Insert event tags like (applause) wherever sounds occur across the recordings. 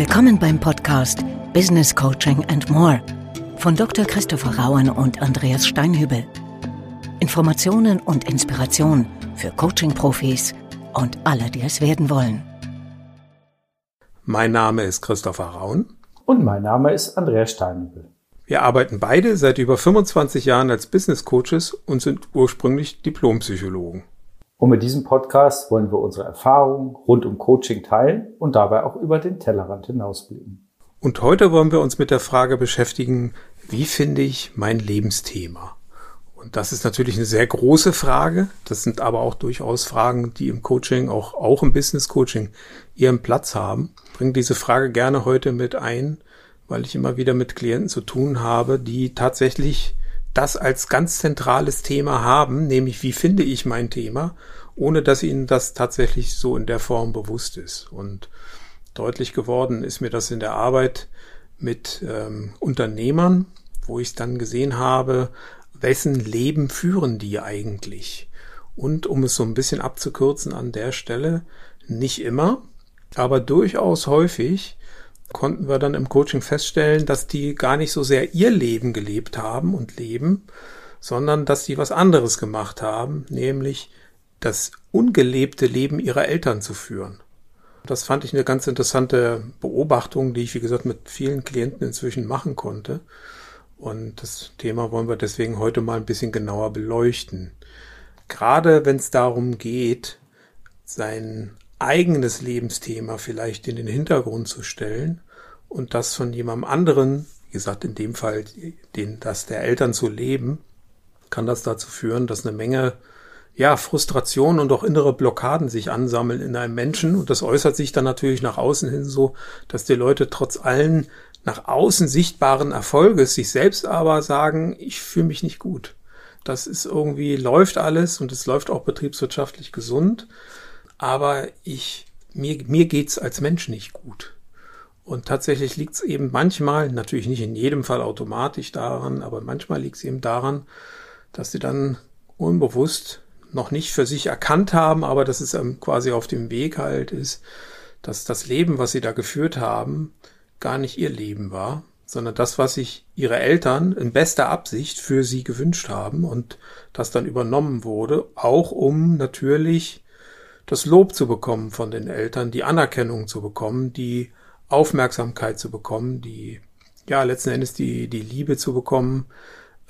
Willkommen beim Podcast Business Coaching and More von Dr. Christopher Rauen und Andreas Steinhübel. Informationen und Inspiration für Coaching-Profis und alle, die es werden wollen. Mein Name ist Christopher Rauen. Und mein Name ist Andreas Steinhübel. Wir arbeiten beide seit über 25 Jahren als Business Coaches und sind ursprünglich Diplompsychologen. Und mit diesem Podcast wollen wir unsere Erfahrungen rund um Coaching teilen und dabei auch über den Tellerrand hinausblicken. Und heute wollen wir uns mit der Frage beschäftigen, wie finde ich mein Lebensthema? Und das ist natürlich eine sehr große Frage. Das sind aber auch durchaus Fragen, die im Coaching, auch, auch im Business Coaching ihren Platz haben. Bring diese Frage gerne heute mit ein, weil ich immer wieder mit Klienten zu tun habe, die tatsächlich das als ganz zentrales Thema haben, nämlich wie finde ich mein Thema, ohne dass ihnen das tatsächlich so in der Form bewusst ist. Und deutlich geworden ist mir das in der Arbeit mit ähm, Unternehmern, wo ich dann gesehen habe, wessen Leben führen die eigentlich? Und um es so ein bisschen abzukürzen an der Stelle, nicht immer, aber durchaus häufig konnten wir dann im Coaching feststellen, dass die gar nicht so sehr ihr Leben gelebt haben und leben, sondern dass die was anderes gemacht haben, nämlich das ungelebte Leben ihrer Eltern zu führen. Das fand ich eine ganz interessante Beobachtung, die ich, wie gesagt, mit vielen Klienten inzwischen machen konnte. Und das Thema wollen wir deswegen heute mal ein bisschen genauer beleuchten. Gerade wenn es darum geht, sein eigenes Lebensthema vielleicht in den Hintergrund zu stellen und das von jemandem anderen, wie gesagt, in dem Fall den, das der Eltern zu leben, kann das dazu führen, dass eine Menge ja, Frustration und auch innere Blockaden sich ansammeln in einem Menschen. Und das äußert sich dann natürlich nach außen hin so, dass die Leute trotz allen nach außen sichtbaren Erfolges sich selbst aber sagen, ich fühle mich nicht gut. Das ist irgendwie, läuft alles und es läuft auch betriebswirtschaftlich gesund aber ich, mir, mir geht's als Mensch nicht gut. Und tatsächlich liegt es eben manchmal, natürlich nicht in jedem Fall automatisch daran, aber manchmal liegt es eben daran, dass sie dann unbewusst noch nicht für sich erkannt haben, aber dass es quasi auf dem Weg halt ist, dass das Leben, was sie da geführt haben, gar nicht ihr Leben war, sondern das, was sich ihre Eltern in bester Absicht für sie gewünscht haben und das dann übernommen wurde, auch um natürlich das Lob zu bekommen von den Eltern, die Anerkennung zu bekommen, die Aufmerksamkeit zu bekommen, die, ja, letzten Endes die, die Liebe zu bekommen,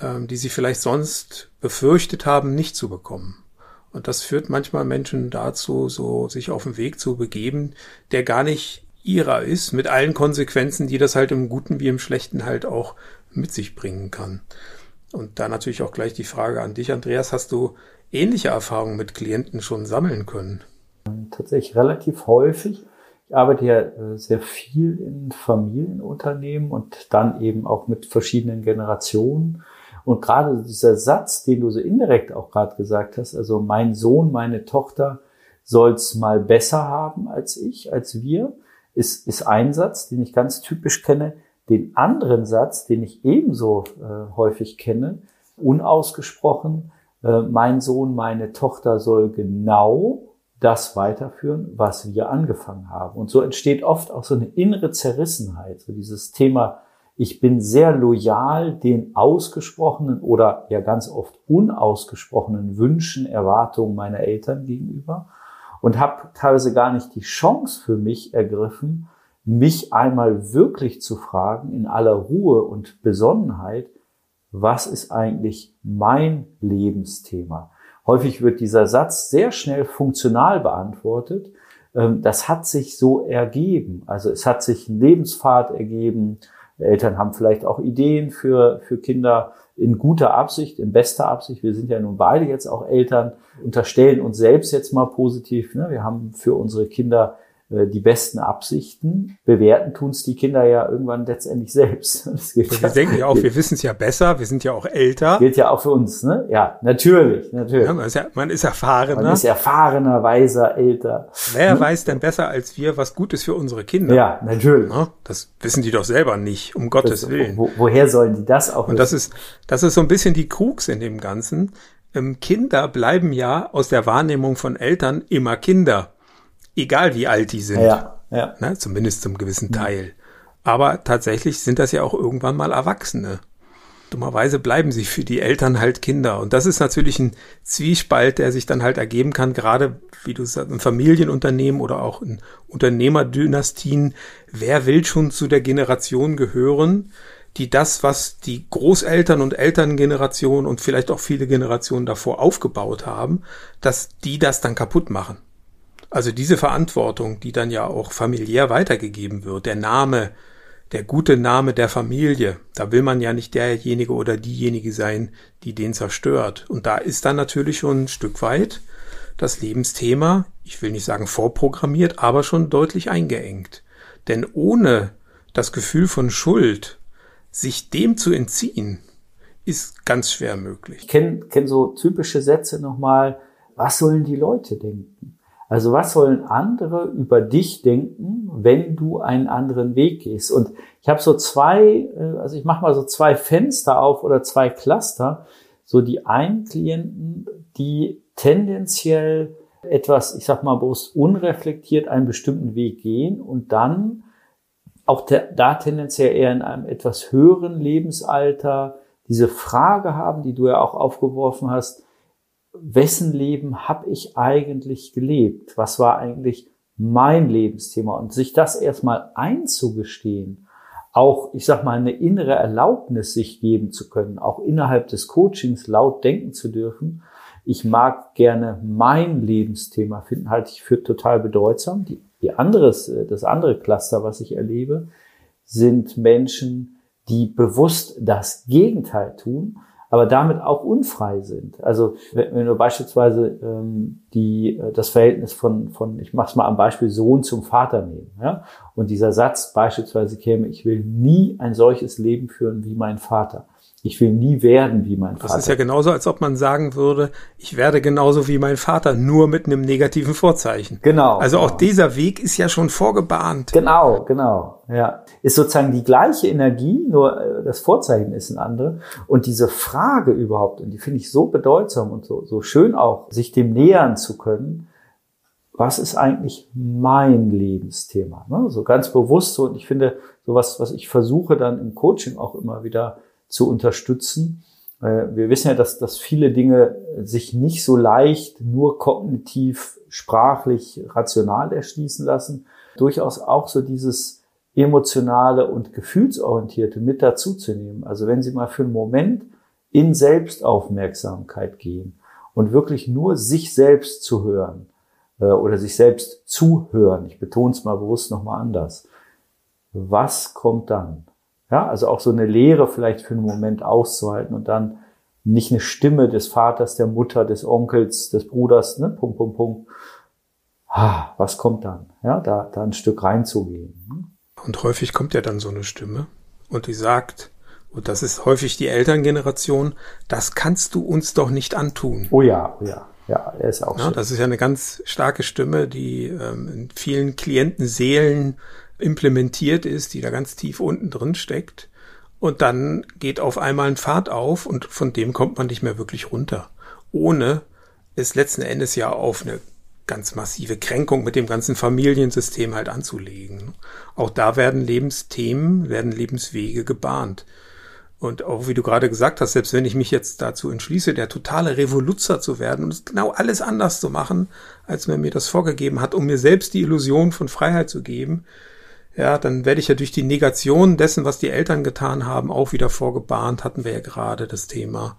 ähm, die sie vielleicht sonst befürchtet haben, nicht zu bekommen. Und das führt manchmal Menschen dazu, so sich auf den Weg zu begeben, der gar nicht ihrer ist, mit allen Konsequenzen, die das halt im Guten wie im Schlechten halt auch mit sich bringen kann. Und da natürlich auch gleich die Frage an dich, Andreas, hast du ähnliche Erfahrungen mit Klienten schon sammeln können? Tatsächlich relativ häufig. Ich arbeite ja äh, sehr viel in Familienunternehmen und dann eben auch mit verschiedenen Generationen. Und gerade dieser Satz, den du so indirekt auch gerade gesagt hast, also mein Sohn, meine Tochter soll's mal besser haben als ich, als wir, ist, ist ein Satz, den ich ganz typisch kenne. Den anderen Satz, den ich ebenso äh, häufig kenne, unausgesprochen, äh, mein Sohn, meine Tochter soll genau das weiterführen, was wir angefangen haben. Und so entsteht oft auch so eine innere Zerrissenheit, so dieses Thema, ich bin sehr loyal den ausgesprochenen oder ja ganz oft unausgesprochenen Wünschen, Erwartungen meiner Eltern gegenüber und habe teilweise gar nicht die Chance für mich ergriffen, mich einmal wirklich zu fragen in aller Ruhe und Besonnenheit, was ist eigentlich mein Lebensthema? Häufig wird dieser Satz sehr schnell funktional beantwortet. Ähm, das hat sich so ergeben. Also es hat sich ein Lebenspfad ergeben. Eltern haben vielleicht auch Ideen für, für Kinder in guter Absicht, in bester Absicht. Wir sind ja nun beide jetzt auch Eltern, unterstellen uns selbst jetzt mal positiv. Ne? Wir haben für unsere Kinder die besten Absichten. Bewerten tun es die Kinder ja irgendwann letztendlich (laughs) selbst. Das gilt wir ja, denken ja auch, wir wissen es ja besser, wir sind ja auch älter. Gilt ja auch für uns, ne? Ja, natürlich, natürlich. Ja, man, ist ja, man ist erfahrener. Man ist erfahrener, weiser, älter. Wer ne? weiß denn besser als wir, was gut ist für unsere Kinder? Ja, natürlich. Ja, das wissen die doch selber nicht, um Gottes das, Willen. Wo, woher sollen die das auch Und das ist, das ist so ein bisschen die Krux in dem Ganzen. Ähm, Kinder bleiben ja aus der Wahrnehmung von Eltern immer Kinder egal wie alt die sind. Ja, Ja. Ne? Zumindest zum gewissen Teil. Aber tatsächlich sind das ja auch irgendwann mal Erwachsene. Dummerweise bleiben sie für die Eltern halt Kinder. Und das ist natürlich ein Zwiespalt, der sich dann halt ergeben kann, gerade wie du sagst, im Familienunternehmen oder auch in Unternehmerdynastien. Wer will schon zu der Generation gehören, die das, was die Großeltern und Elterngeneration und vielleicht auch viele Generationen davor aufgebaut haben, dass die das dann kaputt machen? Also diese Verantwortung, die dann ja auch familiär weitergegeben wird, der Name, der gute Name der Familie. Da will man ja nicht derjenige oder diejenige sein, die den zerstört. Und da ist dann natürlich schon ein Stück weit das Lebensthema, ich will nicht sagen vorprogrammiert, aber schon deutlich eingeengt. Denn ohne das Gefühl von Schuld, sich dem zu entziehen, ist ganz schwer möglich. Ich kenne kenn so typische Sätze nochmal, was sollen die Leute denken? Also was sollen andere über dich denken, wenn du einen anderen Weg gehst? Und ich habe so zwei, äh, also ich mache mal so zwei Fenster auf oder zwei Cluster. So die einen Klienten, die tendenziell etwas, ich sag mal bewusst unreflektiert einen bestimmten Weg gehen und dann auch da tendenziell eher in einem etwas höheren Lebensalter diese Frage haben, die du ja auch aufgeworfen hast, wessen Leben habe ich eigentlich gelebt? Was war eigentlich mein Lebensthema? Und sich das erstmal einzugestehen, auch, ich sag mal, eine innere Erlaubnis sich geben zu können, auch innerhalb des Coachings laut denken zu dürfen. Ich mag gerne mein Lebensthema finden, halte ich für total bedeutsam. Die, die anderes, das andere Cluster, was ich erlebe, sind Menschen, die bewusst das Gegenteil tun aber damit auch unfrei sind. Also wenn, du beispielsweise ähm, die, äh, das Verhältnis von, von ich mach's mal am Beispiel Sohn zum Vater nehmen, ja, und dieser Satz beispielsweise käme, ich will nie ein solches Leben führen wie mein Vater. Ich will nie werden wie mein Vater. Das ist ja genauso, als ob man sagen würde, ich werde genauso wie mein Vater, nur mit einem negativen Vorzeichen. Genau. Also genau. auch dieser Weg ist ja schon vorgebahnt. Genau, genau. Ja. Ist sozusagen die gleiche Energie, nur äh, das Vorzeichen ist ein andere. Und diese Frage überhaupt, und die finde ich so bedeutsam und so, so schön auch, sich dem nähern zu können, was ist eigentlich mein Lebensthema? Ne? So ganz bewusst so, und ich finde, sowas, was ich versuche dann im Coaching auch immer wieder zu unterstützen. Äh, wir wissen ja, dass, dass viele Dinge sich nicht so leicht nur kognitiv, sprachlich, rational erschließen lassen. Durchaus auch so dieses emotionale und gefühlsorientierte mit dazu zu nehmen. Also wenn Sie mal für einen Moment in Selbstaufmerksamkeit gehen und wirklich nur sich selbst zu hören äh, oder sich selbst zuhören, ich betone es mal bewusst nochmal anders, was kommt dann? Ja, also auch so eine Lehre vielleicht für einen Moment auszuhalten und dann nicht eine Stimme des Vaters, der Mutter, des Onkels, des Bruders, ne, Punkt, Punkt, Punkt. Ah, was kommt dann? Ja, da, da ein Stück reinzugehen. Ne? Und häufig kommt ja dann so eine Stimme und die sagt, und das ist häufig die Elterngeneration, das kannst du uns doch nicht antun. Oh ja, oh ja. Ja, er ist auch ja, Das ist ja eine ganz starke Stimme, die ähm, in vielen Klientenseelen implementiert ist, die da ganz tief unten drin steckt. Und dann geht auf einmal ein Pfad auf und von dem kommt man nicht mehr wirklich runter. Ohne es letzten Endes ja auf eine ganz massive Kränkung mit dem ganzen Familiensystem halt anzulegen. Auch da werden Lebensthemen, werden Lebenswege gebahnt. Und auch wie du gerade gesagt hast, selbst wenn ich mich jetzt dazu entschließe, der totale Revoluzer zu werden und genau alles anders zu machen, als man mir das vorgegeben hat, um mir selbst die Illusion von Freiheit zu geben, ja, dann werde ich ja durch die Negation dessen, was die Eltern getan haben, auch wieder vorgebahnt, hatten wir ja gerade das Thema.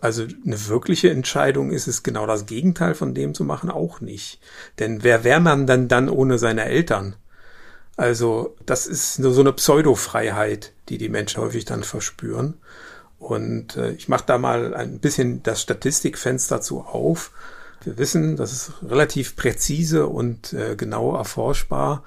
Also eine wirkliche Entscheidung ist es genau das Gegenteil von dem zu machen, auch nicht. Denn wer wäre man denn dann ohne seine Eltern? Also das ist nur so eine Pseudo-Freiheit, die die Menschen häufig dann verspüren. Und äh, ich mache da mal ein bisschen das Statistikfenster zu auf. Wir wissen, das ist relativ präzise und äh, genau erforschbar,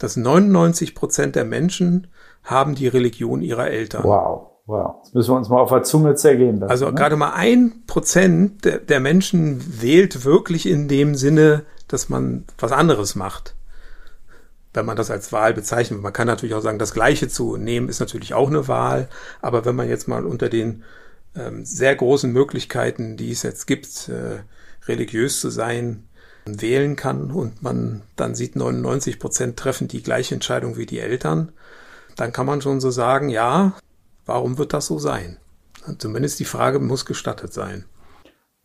dass 99 Prozent der Menschen haben die Religion ihrer Eltern. Wow. Wow, das müssen wir uns mal auf der Zunge zergehen lassen. Also ne? gerade mal ein Prozent der, Menschen wählt wirklich in dem Sinne, dass man was anderes macht. Wenn man das als Wahl bezeichnet. Man kann natürlich auch sagen, das Gleiche zu nehmen ist natürlich auch eine Wahl. Aber wenn man jetzt mal unter den ähm, sehr großen Möglichkeiten, die es jetzt gibt, äh, religiös zu sein, wählen kann und man dann sieht, 99 Prozent treffen die gleiche Entscheidung wie die Eltern, dann kann man schon so sagen, ja, warum wird das so sein? Zumindest die Frage muss gestattet sein.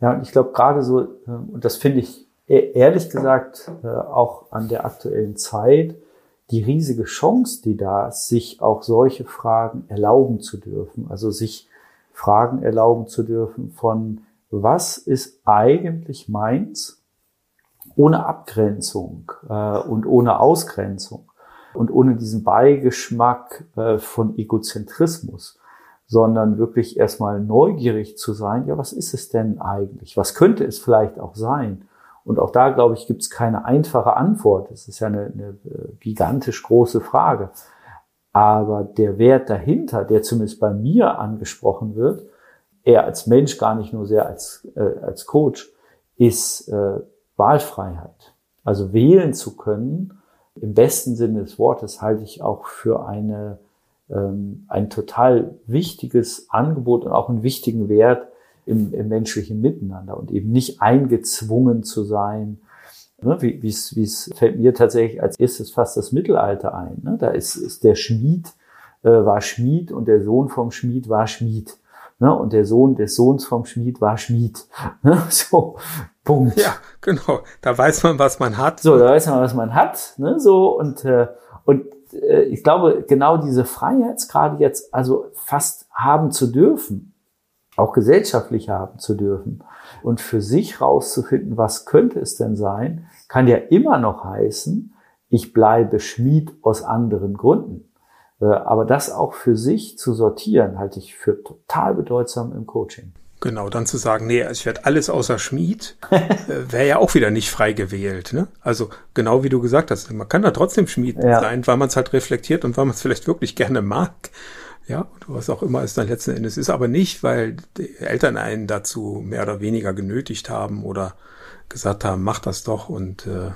Ja, und ich glaube gerade so, äh, und das finde ich e-, ehrlich gesagt äh, auch an der aktuellen Zeit, die riesige Chance, die da ist, sich auch solche Fragen erlauben zu dürfen. Also sich Fragen erlauben zu dürfen von, was ist eigentlich meins, ohne Abgrenzung äh, und ohne Ausgrenzung und ohne diesen Beigeschmack äh, von Egozentrismus, sondern wirklich erstmal neugierig zu sein, ja, was ist es denn eigentlich? Was könnte es vielleicht auch sein? Und auch da, glaube ich, gibt es keine einfache Antwort. Es ist ja eine, eine äh, gigantisch große Frage. Aber der Wert dahinter, der zumindest bei mir angesprochen wird, eher als Mensch, gar nicht nur sehr als, äh, als Coach, ist äh, Wahlfreiheit. Also wählen zu können, im besten Sinne des Wortes, halte ich auch für eine, ähm, ein total wichtiges Angebot und auch einen wichtigen Wert, im, im menschlichen Miteinander und eben nicht eingezwungen zu sein. Ne, wie, es fällt mir tatsächlich als erstes fast das Mittelalter ein. Ne? Da ist, ist der Schmied äh, war Schmied und der Sohn vom Schmied war Schmied. Ne? Und der Sohn des Sohns vom Schmied war Schmied. (laughs) Ne? So, Punkt. Ja, genau. Da weiß man, was man hat. So, da weiß man, was man hat. Ne? So und äh, und äh, ich glaube, genau diese Freiheitsgrade jetzt also fast haben zu dürfen, auch gesellschaftlich haben zu dürfen und für sich rauszufinden, was könnte es denn sein, kann ja immer noch heißen, ich bleibe Schmied aus anderen Gründen. Äh, aber das auch für sich zu sortieren, halte ich für total bedeutsam im Coaching. Genau, dann zu sagen, nee, ich werde alles außer Schmied, (laughs) äh, wäre ja auch wieder nicht frei gewählt. Ne? Also genau wie du gesagt hast, man kann da trotzdem Schmied ja. sein, weil man es halt reflektiert und weil man es vielleicht wirklich gerne mag. Ja, was auch immer es dann letzten Endes ist, aber nicht, weil die Eltern einen dazu mehr oder weniger genötigt haben oder gesagt haben, mach das doch und äh,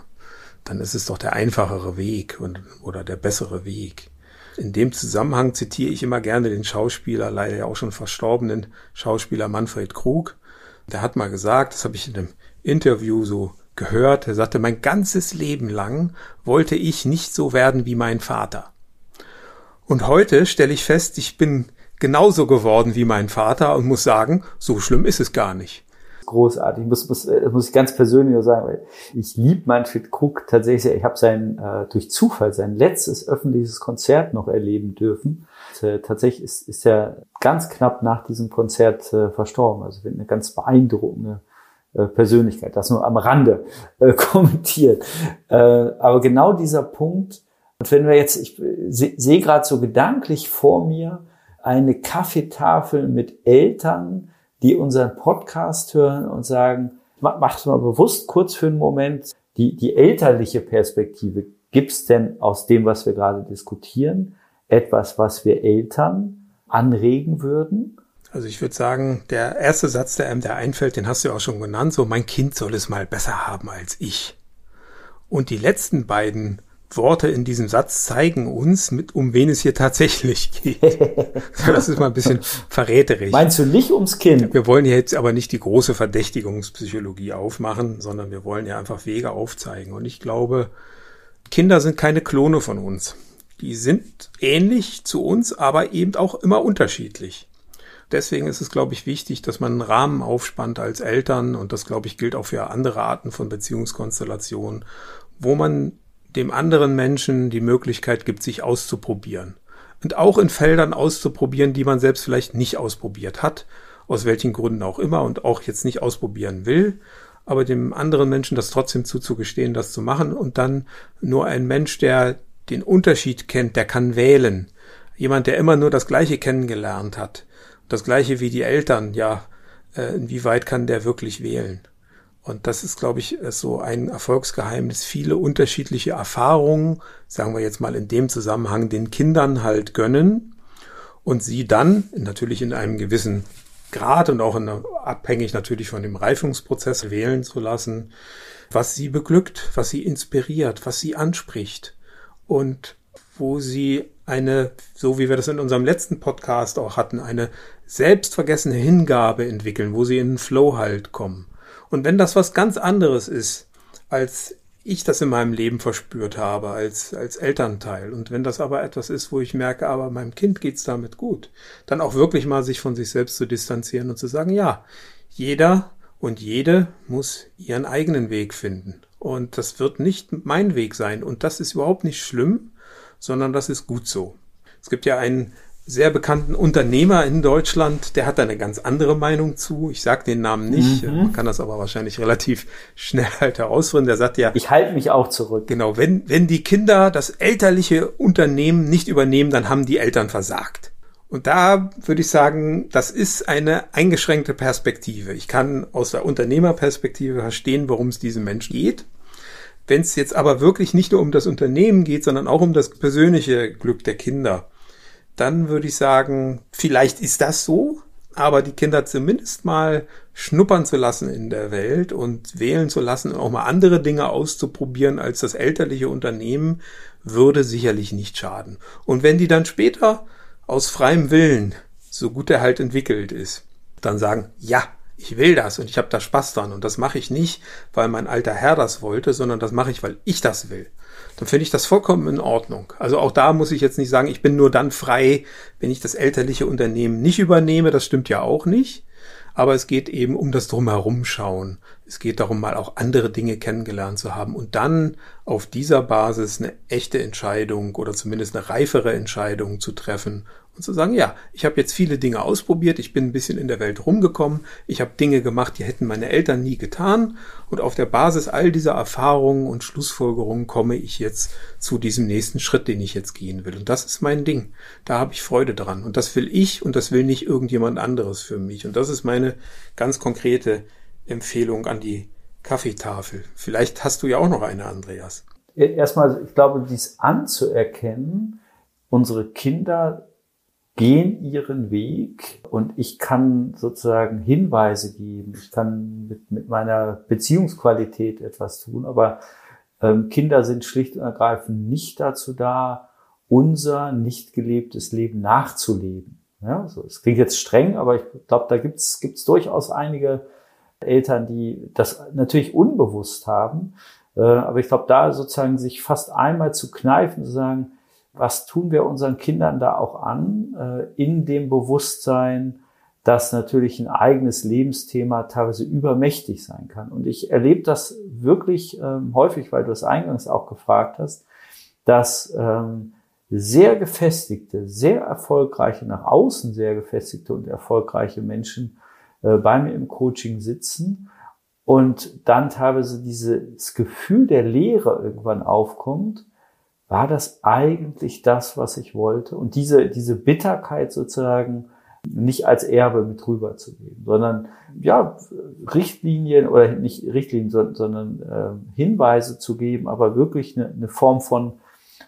dann ist es doch der einfachere Weg und, oder der bessere Weg. In dem Zusammenhang zitiere ich immer gerne den Schauspieler, leider ja auch schon verstorbenen Schauspieler Manfred Krug. Der hat mal gesagt, das habe ich in einem Interview so gehört, er sagte, mein ganzes Leben lang wollte ich nicht so werden wie mein Vater. Und heute stelle ich fest, ich bin genauso geworden wie mein Vater und muss sagen, so schlimm ist es gar nicht. Großartig, muss, muss, äh, muss ich ganz persönlich sagen, weil ich liebe Manfred Krug tatsächlich. Ich habe sein äh, durch Zufall sein letztes öffentliches Konzert noch erleben dürfen. Und, äh, tatsächlich ist, ist er ganz knapp nach diesem Konzert äh, verstorben. Also eine ganz beeindruckende äh, Persönlichkeit. Das nur am Rande äh, (laughs) kommentiert. Äh, aber genau dieser Punkt, und wenn wir jetzt, ich sehe seh gerade so gedanklich vor mir eine Kaffeetafel mit Eltern, die unseren Podcast hören und sagen, macht mal bewusst kurz für einen Moment die, die elterliche Perspektive. Gibt es denn aus dem, was wir gerade diskutieren, etwas, was wir Eltern anregen würden? Also ich würde sagen, der erste Satz, der einem da einfällt, den hast du ja auch schon genannt, so mein Kind soll es mal besser haben als ich. Und die letzten beiden Worte in diesem Satz zeigen uns, mit, um wen es hier tatsächlich geht. (laughs) das ist mal ein bisschen verräterisch. Meinst du nicht ums Kind? Wir wollen jetzt aber nicht die große Verdächtigungspsychologie aufmachen, sondern wir wollen ja einfach Wege aufzeigen. Und ich glaube, Kinder sind keine Klone von uns. Die sind ähnlich zu uns, aber eben auch immer unterschiedlich. Deswegen ist es, glaube ich, wichtig, dass man einen Rahmen aufspannt als Eltern, und das, glaube ich, gilt auch für andere Arten von Beziehungskonstellationen, wo man dem anderen Menschen die Möglichkeit gibt, sich auszuprobieren. Und auch in Feldern auszuprobieren, die man selbst vielleicht nicht ausprobiert hat, aus welchen Gründen auch immer und auch jetzt nicht ausprobieren will, aber dem anderen Menschen das trotzdem zuzugestehen, das zu machen und dann nur ein Mensch, der den Unterschied kennt, der kann wählen. Jemand, der immer nur das Gleiche kennengelernt hat, das Gleiche wie die Eltern, ja, äh, inwieweit kann der wirklich wählen? Und das ist, glaube ich, so ein Erfolgsgeheimnis. Viele unterschiedliche Erfahrungen, sagen wir jetzt mal in dem Zusammenhang, den Kindern halt gönnen und sie dann natürlich in einem gewissen Grad und auch in, abhängig natürlich von dem Reifungsprozess wählen zu lassen, was sie beglückt, was sie inspiriert, was sie anspricht und wo sie eine, so wie wir das in unserem letzten Podcast auch hatten, eine selbstvergessene Hingabe entwickeln, wo sie in den Flow halt kommen. Und wenn das was ganz anderes ist, als ich das in meinem Leben verspürt habe als, als Elternteil. Und wenn das aber etwas ist, wo ich merke, aber meinem Kind geht's damit gut, dann auch wirklich mal sich von sich selbst zu distanzieren und zu sagen, ja, jeder und jede muss ihren eigenen Weg finden. Und das wird nicht mein Weg sein. Und das ist überhaupt nicht schlimm, sondern das ist gut so. Es gibt ja einen sehr bekannten Unternehmer in Deutschland, der hat da eine ganz andere Meinung zu. Ich sage den Namen nicht, mhm. man kann das aber wahrscheinlich relativ schnell halt herausfinden. Der sagt ja, ich halte mich auch zurück. Genau, wenn wenn die Kinder das elterliche Unternehmen nicht übernehmen, dann haben die Eltern versagt. Und da würde ich sagen, das ist eine eingeschränkte Perspektive. Ich kann aus der Unternehmerperspektive verstehen, worum es diesen Menschen geht. Wenn es jetzt aber wirklich nicht nur um das Unternehmen geht, sondern auch um das persönliche Glück der Kinder, dann würde ich sagen, vielleicht ist das so, aber die Kinder zumindest mal schnuppern zu lassen in der Welt und wählen zu lassen und auch mal andere Dinge auszuprobieren als das elterliche Unternehmen, würde sicherlich nicht schaden. Und wenn die dann später aus freiem Willen, so gut er halt entwickelt ist, dann sagen, ja, ich will das und ich habe da Spaß dran und das mache ich nicht, weil mein alter Herr das wollte, sondern das mache ich, weil ich das will dann finde ich das vollkommen in Ordnung. Also auch da muss ich jetzt nicht sagen, ich bin nur dann frei, wenn ich das elterliche Unternehmen nicht übernehme. Das stimmt ja auch nicht. Aber es geht eben um das Drumherum schauen. Es geht darum, mal auch andere Dinge kennengelernt zu haben und dann auf dieser Basis eine echte Entscheidung oder zumindest eine reifere Entscheidung zu treffen und zu sagen, ja, ich habe jetzt viele Dinge ausprobiert, ich bin ein bisschen in der Welt rumgekommen, ich habe Dinge gemacht, die hätten meine Eltern nie getan und auf der Basis all dieser Erfahrungen und Schlussfolgerungen komme ich jetzt zu diesem nächsten Schritt, den ich jetzt gehen will. Und das ist mein Ding. Da habe ich Freude dran und das will ich und das will nicht irgendjemand anderes für mich. Und das ist meine ganz konkrete Empfehlung an die Kaffeetafel. Vielleicht hast du ja auch noch eine, Andreas. Erstmal, ich glaube, dies anzuerkennen, unsere Kinder gehen ihren Weg und ich kann sozusagen Hinweise geben. Ich kann mit, mit meiner Beziehungsqualität etwas tun, aber ähm, Kinder sind schlicht und ergreifend nicht dazu da, unser nicht gelebtes Leben nachzuleben. Ja, so, es klingt jetzt streng, aber ich glaube, da gibt's gibt's durchaus einige Eltern, die das natürlich unbewusst haben. Äh, aber ich glaube, da sozusagen sich fast einmal zu kneifen, zu sagen, was tun wir unseren Kindern da auch an, äh, in dem Bewusstsein, dass natürlich ein eigenes Lebensthema teilweise übermächtig sein kann. Und ich erlebe das wirklich ähm, häufig, weil du es eingangs auch gefragt hast, dass ähm, sehr gefestigte, sehr erfolgreiche, nach außen sehr gefestigte und erfolgreiche Menschen äh, bei mir im Coaching sitzen und dann teilweise dieses Gefühl der Leere irgendwann aufkommt war das eigentlich das, was ich wollte? Und diese, diese Bitterkeit sozusagen nicht als Erbe mit rüberzugeben, sondern ja, Richtlinien oder nicht Richtlinien, sondern äh, Hinweise zu geben, aber wirklich eine, eine Form von,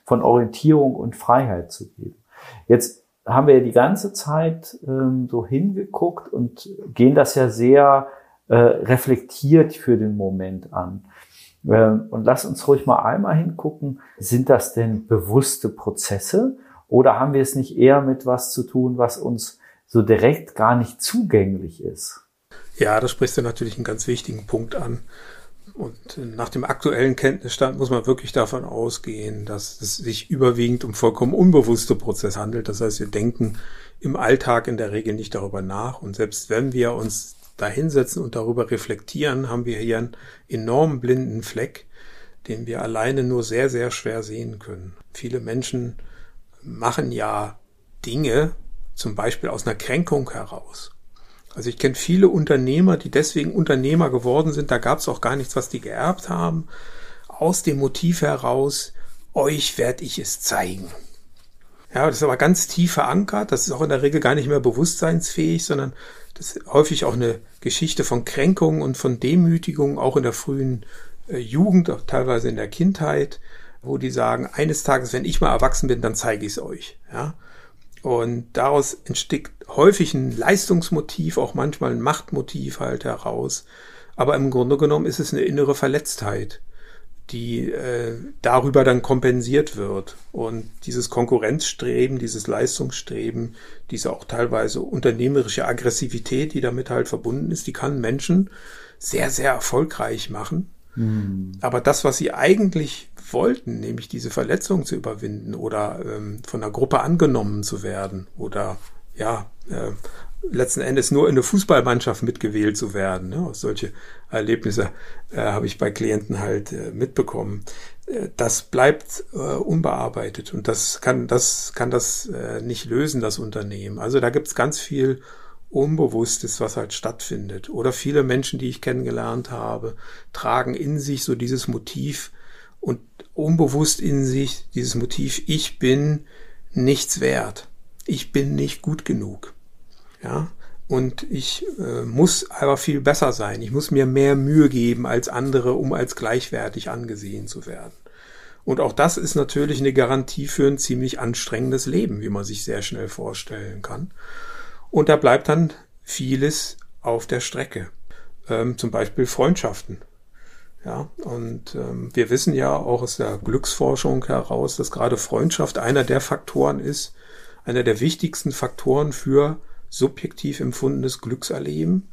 von Orientierung und Freiheit zu geben. Jetzt haben wir die ganze Zeit ähm, so hingeguckt und gehen das ja sehr äh, reflektiert für den Moment an. Ähm, und lass uns ruhig mal einmal hingucken, sind das denn bewusste Prozesse oder haben wir es nicht eher mit was zu tun, was uns so direkt gar nicht zugänglich ist? Ja, da sprichst du natürlich einen ganz wichtigen Punkt an. Und nach dem aktuellen Kenntnisstand muss man wirklich davon ausgehen, dass es sich überwiegend um vollkommen unbewusste Prozesse handelt. Das heißt, wir denken im Alltag in der Regel nicht darüber nach. Und selbst wenn wir uns da hinsetzen und darüber reflektieren, haben wir hier einen enormen blinden Fleck, den wir alleine nur sehr, sehr schwer sehen können. Viele Menschen machen ja Dinge, zum Beispiel aus einer Kränkung heraus. Also ich kenne viele Unternehmer, die deswegen Unternehmer geworden sind, da gab es auch gar nichts, was die geerbt haben. Aus dem Motiv heraus, euch werde ich es zeigen. Ja, das ist aber ganz tief verankert. Das ist auch in der Regel gar nicht mehr bewusstseinsfähig, sondern das ist häufig auch eine Geschichte von Kränkung und von Demütigung, auch in der frühen äh, Jugend, auch teilweise in der Kindheit, wo die sagen, eines Tages, wenn ich mal erwachsen bin, dann zeige ich es euch. Ja? Und daraus entsteht häufig ein Leistungsmotiv, auch manchmal ein Machtmotiv halt heraus. Aber im Grunde genommen ist es eine innere Verletztheit die äh, darüber dann kompensiert wird. Und dieses Konkurrenzstreben, dieses Leistungsstreben, diese auch teilweise unternehmerische Aggressivität, die damit halt verbunden ist, die kann Menschen sehr, sehr erfolgreich machen. Mhm. Aber das, was sie eigentlich wollten, nämlich diese Verletzung zu überwinden oder ähm, von einer Gruppe angenommen zu werden oder ja, äh, letzten Endes nur in eine Fußballmannschaft mitgewählt zu werden. Ne? Solche Erlebnisse äh, habe ich bei Klienten halt äh, mitbekommen. Äh, das bleibt äh, unbearbeitet und das kann das kann das äh, nicht lösen, das Unternehmen. Also da gibt es ganz viel Unbewusstes, was halt stattfindet. Oder viele Menschen, die ich kennengelernt habe, tragen in sich so dieses Motiv und unbewusst in sich dieses Motiv, ich bin nichts wert. Ich bin nicht gut genug. Ja, und ich äh, muss aber viel besser sein. Ich muss mir mehr Mühe geben als andere, um als gleichwertig angesehen zu werden. Und auch das ist natürlich eine Garantie für ein ziemlich anstrengendes Leben, wie man sich sehr schnell vorstellen kann. Und da bleibt dann vieles auf der Strecke. Ähm, zum Beispiel Freundschaften. Ja, und ähm, wir wissen ja auch aus der Glücksforschung heraus, dass gerade Freundschaft einer der Faktoren ist, einer der wichtigsten Faktoren für subjektiv empfundenes Glückserleben.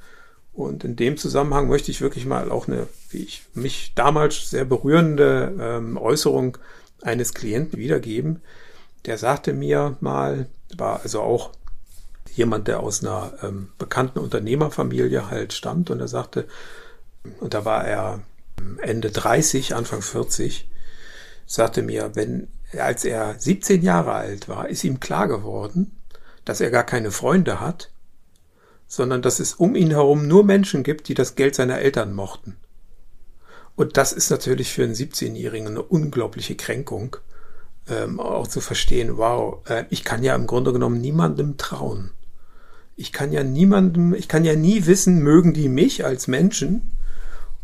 Und in dem Zusammenhang möchte ich wirklich mal auch eine, wie ich mich damals sehr berührende ähm, Äußerung eines Klienten wiedergeben. Der sagte mir mal, war also auch jemand, der aus einer ähm, bekannten Unternehmerfamilie halt stammt und er sagte, und da war er Ende 30, Anfang 40, sagte mir, wenn, als er 17 Jahre alt war, ist ihm klar geworden, dass er gar keine Freunde hat, sondern dass es um ihn herum nur Menschen gibt, die das Geld seiner Eltern mochten. Und das ist natürlich für einen 17-Jährigen eine unglaubliche Kränkung, ähm, auch zu verstehen, wow, äh, ich kann ja im Grunde genommen niemandem trauen ich kann ja niemandem, ich kann ja nie wissen, mögen die mich als Menschen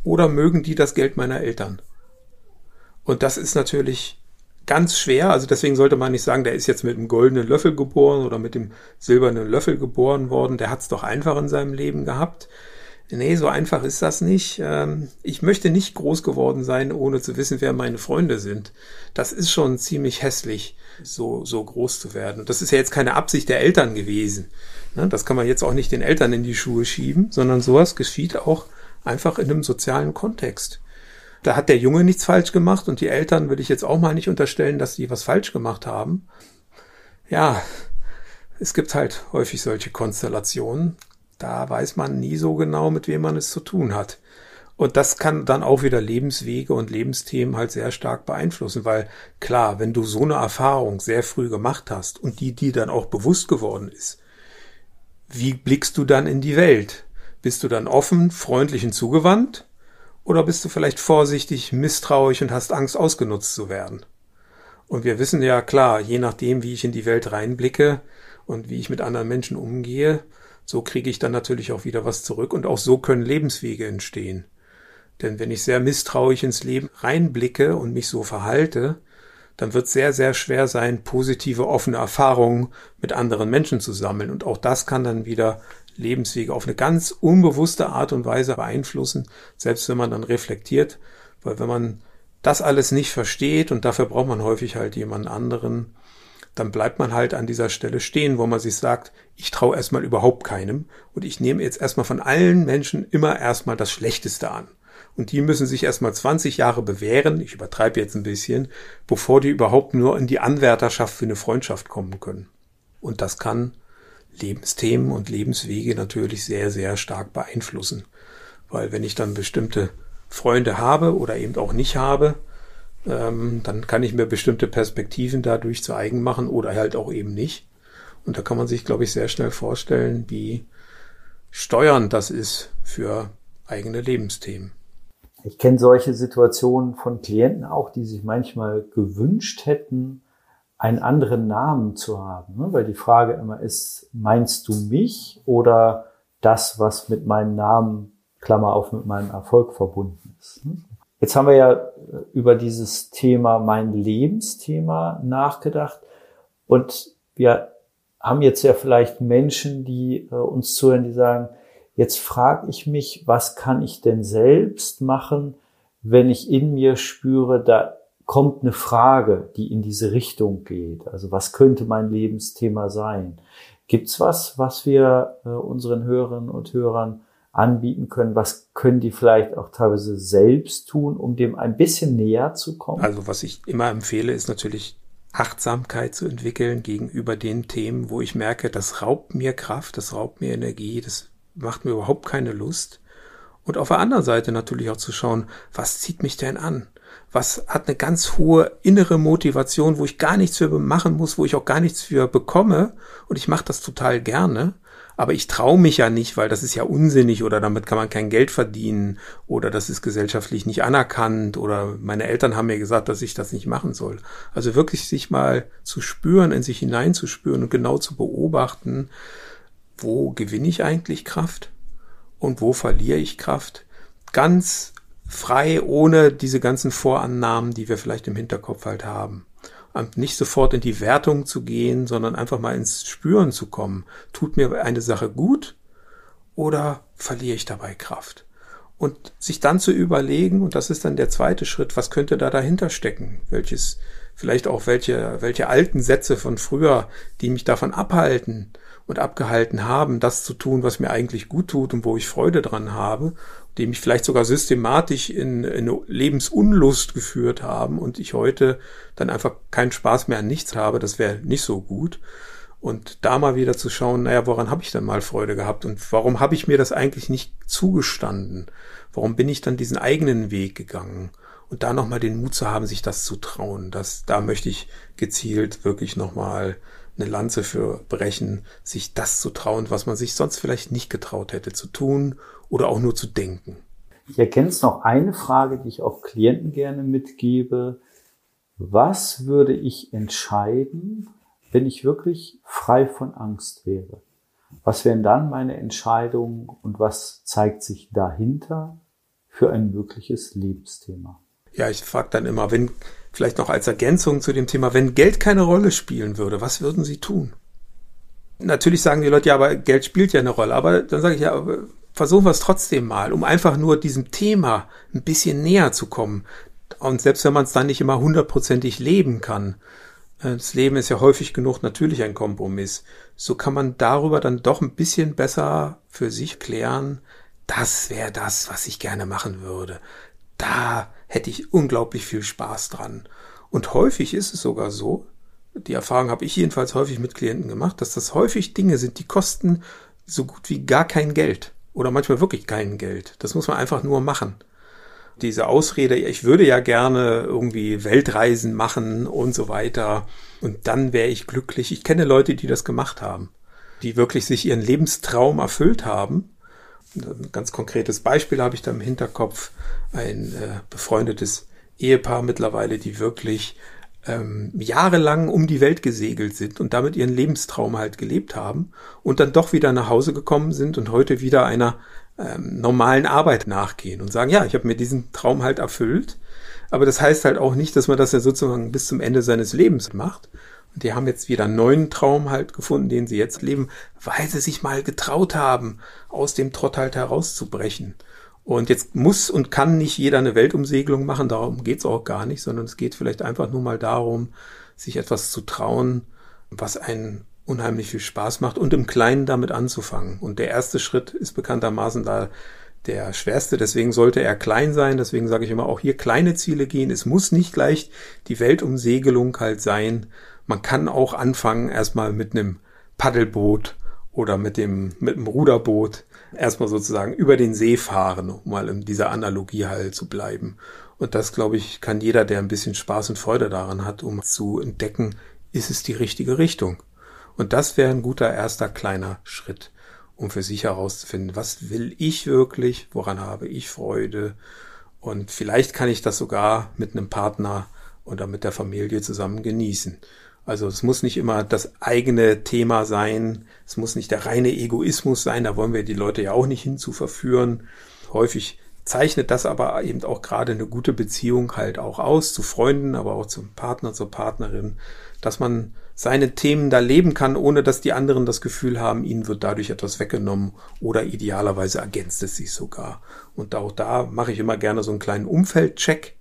oder mögen die das Geld meiner Eltern. Und das ist natürlich ganz schwer. Also deswegen sollte man nicht sagen, der ist jetzt mit dem goldenen Löffel geboren oder mit dem silbernen Löffel geboren worden. Der hat es doch einfach in seinem Leben gehabt. Nee, so einfach ist das nicht. Ähm, ich möchte nicht groß geworden sein, ohne zu wissen, wer meine Freunde sind. Das ist schon ziemlich hässlich, so, so groß zu werden. Und das ist ja jetzt keine Absicht der Eltern gewesen. Ne, das kann man jetzt auch nicht den Eltern in die Schuhe schieben, sondern sowas geschieht auch einfach in einem sozialen Kontext. Da hat der Junge nichts falsch gemacht und die Eltern will ich jetzt auch mal nicht unterstellen, dass die was falsch gemacht haben. Ja, es gibt halt häufig solche Konstellationen. Da weiß man nie so genau, mit wem man es zu tun hat. Und das kann dann auch wieder Lebenswege und Lebensthemen halt sehr stark beeinflussen, weil klar, wenn du so eine Erfahrung sehr früh gemacht hast und die, die dann auch bewusst geworden ist, wie blickst du dann in die Welt? Bist du dann offen, freundlich und zugewandt? Oder bist du vielleicht vorsichtig, misstrauisch und hast Angst, ausgenutzt zu werden? Und wir wissen ja klar, je nachdem, wie ich in die Welt reinblicke und wie ich mit anderen Menschen umgehe, so kriege ich dann natürlich auch wieder was zurück und auch so können Lebenswege entstehen. Denn wenn ich sehr misstrauisch ins Leben reinblicke und mich so verhalte, dann wird sehr, sehr schwer sein, positive, offene Erfahrungen mit anderen Menschen zu sammeln. Und auch das kann dann wieder Lebenswege auf eine ganz unbewusste Art und Weise beeinflussen, selbst wenn man dann reflektiert. Weil wenn man das alles nicht versteht und dafür braucht man häufig halt jemanden anderen, dann bleibt man halt an dieser Stelle stehen, wo man sich sagt, ich traue erstmal überhaupt keinem und ich nehme jetzt erstmal von allen Menschen immer erstmal das Schlechteste an. Und die müssen sich erstmal 20 Jahre bewähren, ich übertreibe jetzt ein bisschen, bevor die überhaupt nur in die Anwärterschaft für eine Freundschaft kommen können. Und das kann Lebensthemen und Lebenswege natürlich sehr, sehr stark beeinflussen. Weil wenn ich dann bestimmte Freunde habe oder eben auch nicht habe, ähm, dann kann ich mir bestimmte Perspektiven dadurch zu eigen machen oder halt auch eben nicht. Und da kann man sich, glaube ich, sehr schnell vorstellen, wie steuernd das ist für eigene Lebensthemen. Ich kenne solche Situationen von Klienten auch, die sich manchmal gewünscht hätten, einen anderen Namen zu haben. Ne? Weil die Frage immer ist, meinst du mich oder das, was mit meinem Namen, Klammer auf, mit meinem Erfolg verbunden ist? Ne? Jetzt haben wir ja äh, über dieses Thema, mein Lebensthema nachgedacht und wir haben jetzt ja vielleicht Menschen, die äh, uns zuhören, die sagen, Jetzt frage ich mich, was kann ich denn selbst machen, wenn ich in mir spüre, da kommt eine Frage, die in diese Richtung geht. Also was könnte mein Lebensthema sein? Gibt's was, was wir äh, unseren Hörerinnen und Hörern anbieten können? Was können die vielleicht auch teilweise selbst tun, um dem ein bisschen näher zu kommen? Also was ich immer empfehle, ist natürlich Achtsamkeit zu entwickeln gegenüber den Themen, wo ich merke, das raubt mir Kraft, das raubt mir Energie, das macht mir überhaupt keine Lust. Und auf der anderen Seite natürlich auch zu schauen, was zieht mich denn an? Was hat eine ganz hohe innere Motivation, wo ich gar nichts für machen muss, wo ich auch gar nichts für bekomme und ich mache das total gerne aber ich traue mich ja nicht, weil das ist ja unsinnig oder damit kann man kein Geld verdienen oder das ist gesellschaftlich nicht anerkannt oder meine Eltern haben mir gesagt, dass ich das nicht machen soll. Also wirklich sich mal zu spüren, in sich hineinzuspüren und genau zu beobachten, wo gewinne ich eigentlich Kraft und wo verliere ich Kraft. Ganz frei, ohne diese ganzen Vorannahmen, die wir vielleicht im Hinterkopf halt haben nicht sofort in die Wertung zu gehen, sondern einfach mal ins Spüren zu kommen. Tut mir eine Sache gut oder verliere ich dabei Kraft? Und sich dann zu überlegen, und das ist dann der zweite Schritt, was könnte da dahinter stecken? Welches, vielleicht auch welche, welche alten Sätze von früher, die mich davon abhalten und abgehalten haben, das zu tun, was mir eigentlich gut tut und wo ich Freude dran habe die mich vielleicht sogar systematisch in, in Lebensunlust geführt haben und ich heute dann einfach keinen Spaß mehr an nichts habe, das wäre nicht so gut. Und da mal wieder zu schauen, naja, woran habe ich denn mal Freude gehabt und warum habe ich mir das eigentlich nicht zugestanden? Warum bin ich dann diesen eigenen Weg gegangen? Und da nochmal den Mut zu haben, sich das zu trauen. Das, da möchte ich gezielt wirklich nochmal eine Lanze für brechen, sich das zu trauen, was man sich sonst vielleicht nicht getraut hätte zu tun oder auch nur zu denken. Ich ergänze noch eine Frage, die ich auch Klienten gerne mitgebe. Was würde ich entscheiden, wenn ich wirklich frei von Angst wäre? Was wären dann meine Entscheidungen und was zeigt sich dahinter für ein mögliches Lebensthema? Ja, ich frage dann immer, wenn vielleicht noch als Ergänzung zu dem Thema, wenn Geld keine Rolle spielen würde, was würden Sie tun? Natürlich sagen die Leute, ja, aber Geld spielt ja eine Rolle. Aber dann sage ich ja, versuchen wir es trotzdem mal, um einfach nur diesem Thema ein bisschen näher zu kommen. Und selbst wenn man es dann nicht immer hundertprozentig leben kann, äh, das Leben ist ja häufig genug natürlich ein Kompromiss, so kann man darüber dann doch ein bisschen besser für sich klären, das wäre das, was ich gerne machen würde. Da hätte ich unglaublich viel Spaß dran. Und häufig ist es sogar so, die Erfahrung habe ich jedenfalls häufig mit Klienten gemacht, dass das häufig Dinge sind, die kosten so gut wie gar kein Geld oder manchmal wirklich kein Geld. Das muss man einfach nur machen. Diese Ausrede, ich würde ja gerne irgendwie Weltreisen machen und so weiter und dann wäre ich glücklich. Ich kenne Leute, die das gemacht haben, die wirklich sich ihren Lebenstraum erfüllt haben. Ein ganz konkretes Beispiel habe ich da im Hinterkopf. Ein äh, befreundetes Ehepaar mittlerweile, die wirklich ähm, jahrelang um die Welt gesegelt sind und damit ihren Lebenstraum halt gelebt haben und dann doch wieder nach Hause gekommen sind und heute wieder einer ähm, normalen Arbeit nachgehen und sagen, ja, ich habe mir diesen Traum halt erfüllt. Aber das heißt halt auch nicht, dass man das ja sozusagen bis zum Ende seines Lebens macht. Die haben jetzt wieder einen neuen Traum halt gefunden, den sie jetzt leben, weil sie sich mal getraut haben, aus dem Trott halt herauszubrechen. Und jetzt muss und kann nicht jeder eine Weltumsegelung machen, darum geht's auch gar nicht, sondern es geht vielleicht einfach nur mal darum, sich etwas zu trauen, was einen unheimlich viel Spaß macht und im Kleinen damit anzufangen. Und der erste Schritt ist bekanntermaßen da der schwerste, deswegen sollte er klein sein, deswegen sage ich immer auch hier kleine Ziele gehen. Es muss nicht gleich die Weltumsegelung halt sein. Man kann auch anfangen erstmal mit einem Paddelboot oder mit dem, mit dem Ruderboot erstmal sozusagen über den See fahren, um mal in dieser Analogie halt zu bleiben. Und das, glaube ich, kann jeder, der ein bisschen Spaß und Freude daran hat, um zu entdecken, ist es die richtige Richtung. Und das wäre ein guter erster kleiner Schritt, um für sich herauszufinden, was will ich wirklich, woran habe ich Freude. Und vielleicht kann ich das sogar mit einem Partner oder mit der Familie zusammen genießen. Also es muss nicht immer das eigene Thema sein, es muss nicht der reine Egoismus sein, da wollen wir die Leute ja auch nicht hinzu verführen. Häufig zeichnet das aber eben auch gerade eine gute Beziehung halt auch aus, zu Freunden, aber auch zum Partner, zur Partnerin, dass man seine Themen da leben kann, ohne dass die anderen das Gefühl haben, ihnen wird dadurch etwas weggenommen oder idealerweise ergänzt es sich sogar. Und auch da mache ich immer gerne so einen kleinen Umfeldcheck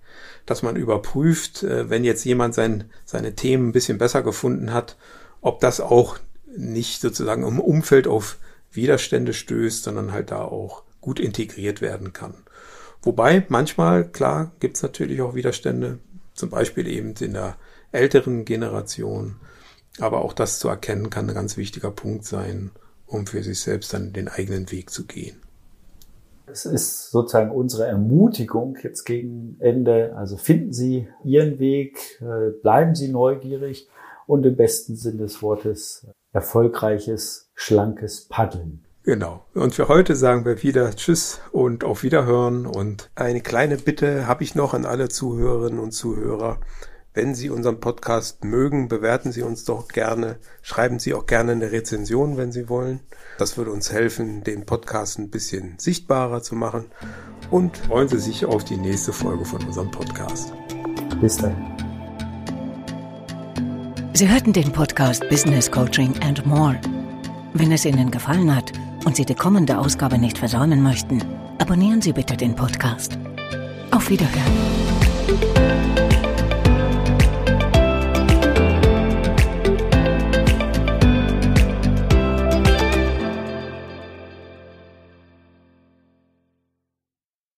dass man überprüft, äh, wenn jetzt jemand sein, seine Themen ein bisschen besser gefunden hat, ob das auch nicht sozusagen im Umfeld auf Widerstände stößt, sondern halt da auch gut integriert werden kann. Wobei manchmal, klar, gibt's natürlich auch Widerstände, zum Beispiel eben in der älteren Generation. Aber auch das zu erkennen kann ein ganz wichtiger Punkt sein, um für sich selbst dann den eigenen Weg zu gehen. Es ist sozusagen unsere Ermutigung jetzt gegen Ende. Also finden Sie Ihren Weg, äh, bleiben Sie neugierig und im besten Sinn des Wortes erfolgreiches, schlankes Paddeln. Genau. Und für heute sagen wir wieder Tschüss und auf Wiederhören. Und eine kleine Bitte habe ich noch an alle Zuhörerinnen und Zuhörer. Wenn Sie unseren Podcast mögen, bewerten Sie uns doch gerne. Schreiben Sie auch gerne eine Rezension, wenn Sie wollen. Das würde uns helfen, den Podcast ein bisschen sichtbarer zu machen. Und freuen Sie sich auf die nächste Folge von unserem Podcast. Bis dahin. Sie hörten den Podcast Business Coaching and More. Wenn es Ihnen gefallen hat und Sie die kommende Ausgabe nicht versäumen möchten, abonnieren Sie bitte den Podcast. Auf Wiederhören.